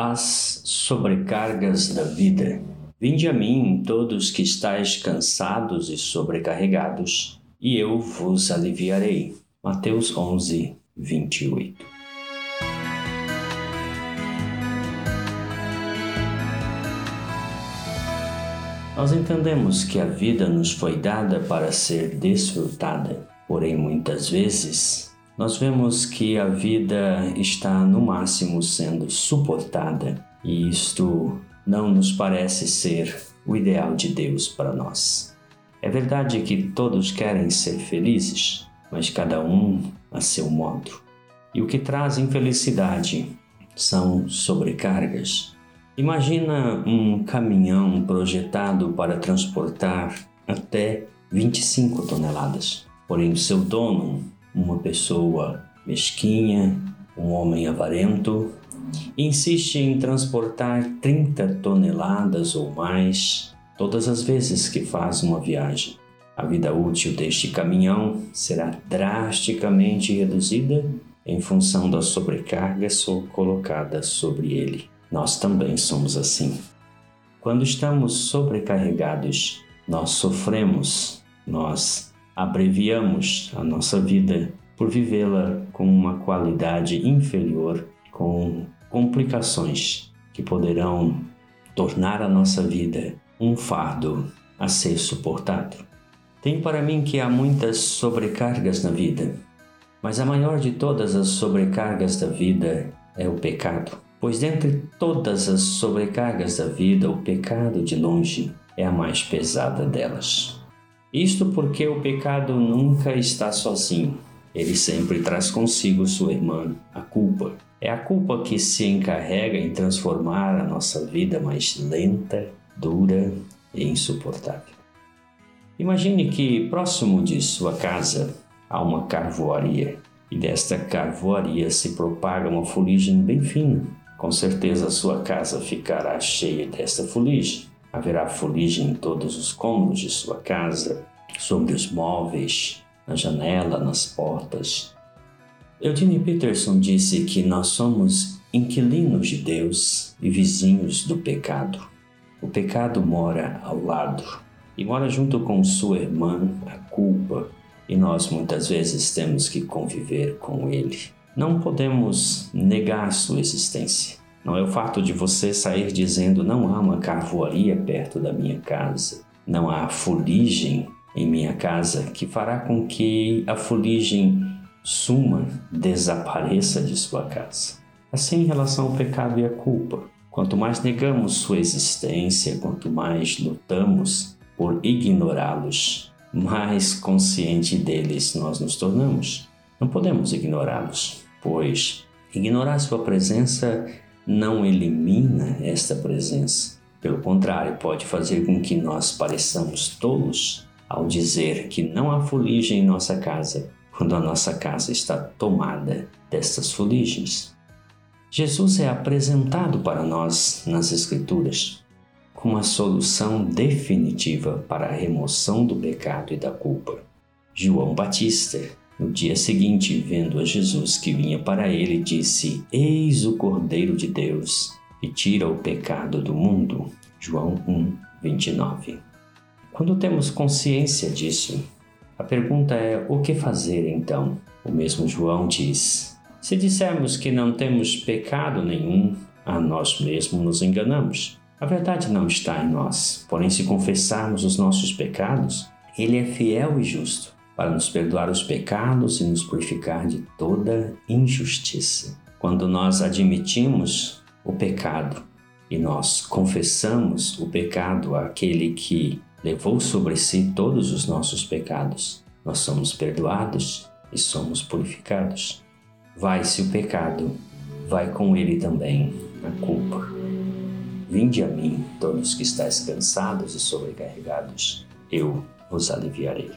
As sobrecargas da vida. Vinde a mim, todos que estáis cansados e sobrecarregados, e eu vos aliviarei. Mateus 11, 28. Nós entendemos que a vida nos foi dada para ser desfrutada, porém muitas vezes nós vemos que a vida está no máximo sendo suportada e isto não nos parece ser o ideal de Deus para nós. É verdade que todos querem ser felizes, mas cada um a seu modo. E o que traz infelicidade são sobrecargas. Imagina um caminhão projetado para transportar até 25 toneladas. Porém, o seu dono uma pessoa mesquinha, um homem avarento, insiste em transportar 30 toneladas ou mais todas as vezes que faz uma viagem. A vida útil deste caminhão será drasticamente reduzida em função da sobrecarga colocada sobre ele. Nós também somos assim. Quando estamos sobrecarregados, nós sofremos, nós abreviamos a nossa vida por vivê-la com uma qualidade inferior, com complicações que poderão tornar a nossa vida um fardo a ser suportado. Tem para mim que há muitas sobrecargas na vida, mas a maior de todas as sobrecargas da vida é o pecado. Pois dentre todas as sobrecargas da vida, o pecado de longe é a mais pesada delas. Isto porque o pecado nunca está sozinho. Ele sempre traz consigo sua irmã, a culpa. É a culpa que se encarrega em transformar a nossa vida mais lenta, dura e insuportável. Imagine que próximo de sua casa há uma carvoaria e desta carvoaria se propaga uma fuligem bem fina. Com certeza sua casa ficará cheia desta fuligem. Haverá fuligem em todos os cômodos de sua casa, sobre os móveis, na janela, nas portas. Eugene Peterson disse que nós somos inquilinos de Deus e vizinhos do pecado. O pecado mora ao lado e mora junto com sua irmã, a culpa, e nós muitas vezes temos que conviver com ele. Não podemos negar sua existência. Não é o fato de você sair dizendo não há uma carvoaria perto da minha casa, não há fuligem em minha casa que fará com que a fuligem suma, desapareça de sua casa. Assim, em relação ao pecado e à culpa, quanto mais negamos sua existência, quanto mais lutamos por ignorá-los, mais consciente deles nós nos tornamos. Não podemos ignorá-los, pois ignorar sua presença não elimina esta presença. Pelo contrário, pode fazer com que nós pareçamos tolos ao dizer que não há fuligem em nossa casa, quando a nossa casa está tomada destas fuligens. Jesus é apresentado para nós nas Escrituras como a solução definitiva para a remoção do pecado e da culpa. João Batista no dia seguinte, vendo a Jesus que vinha para ele, disse: Eis o Cordeiro de Deus, que tira o pecado do mundo. João 1, 29. Quando temos consciência disso, a pergunta é: o que fazer então? O mesmo João diz: Se dissermos que não temos pecado nenhum, a nós mesmos nos enganamos. A verdade não está em nós, porém, se confessarmos os nossos pecados, Ele é fiel e justo para nos perdoar os pecados e nos purificar de toda injustiça. Quando nós admitimos o pecado e nós confessamos o pecado àquele que levou sobre si todos os nossos pecados, nós somos perdoados e somos purificados. Vai-se o pecado, vai com ele também a culpa. Vinde a mim, todos que estáis cansados e sobrecarregados, eu vos aliviarei.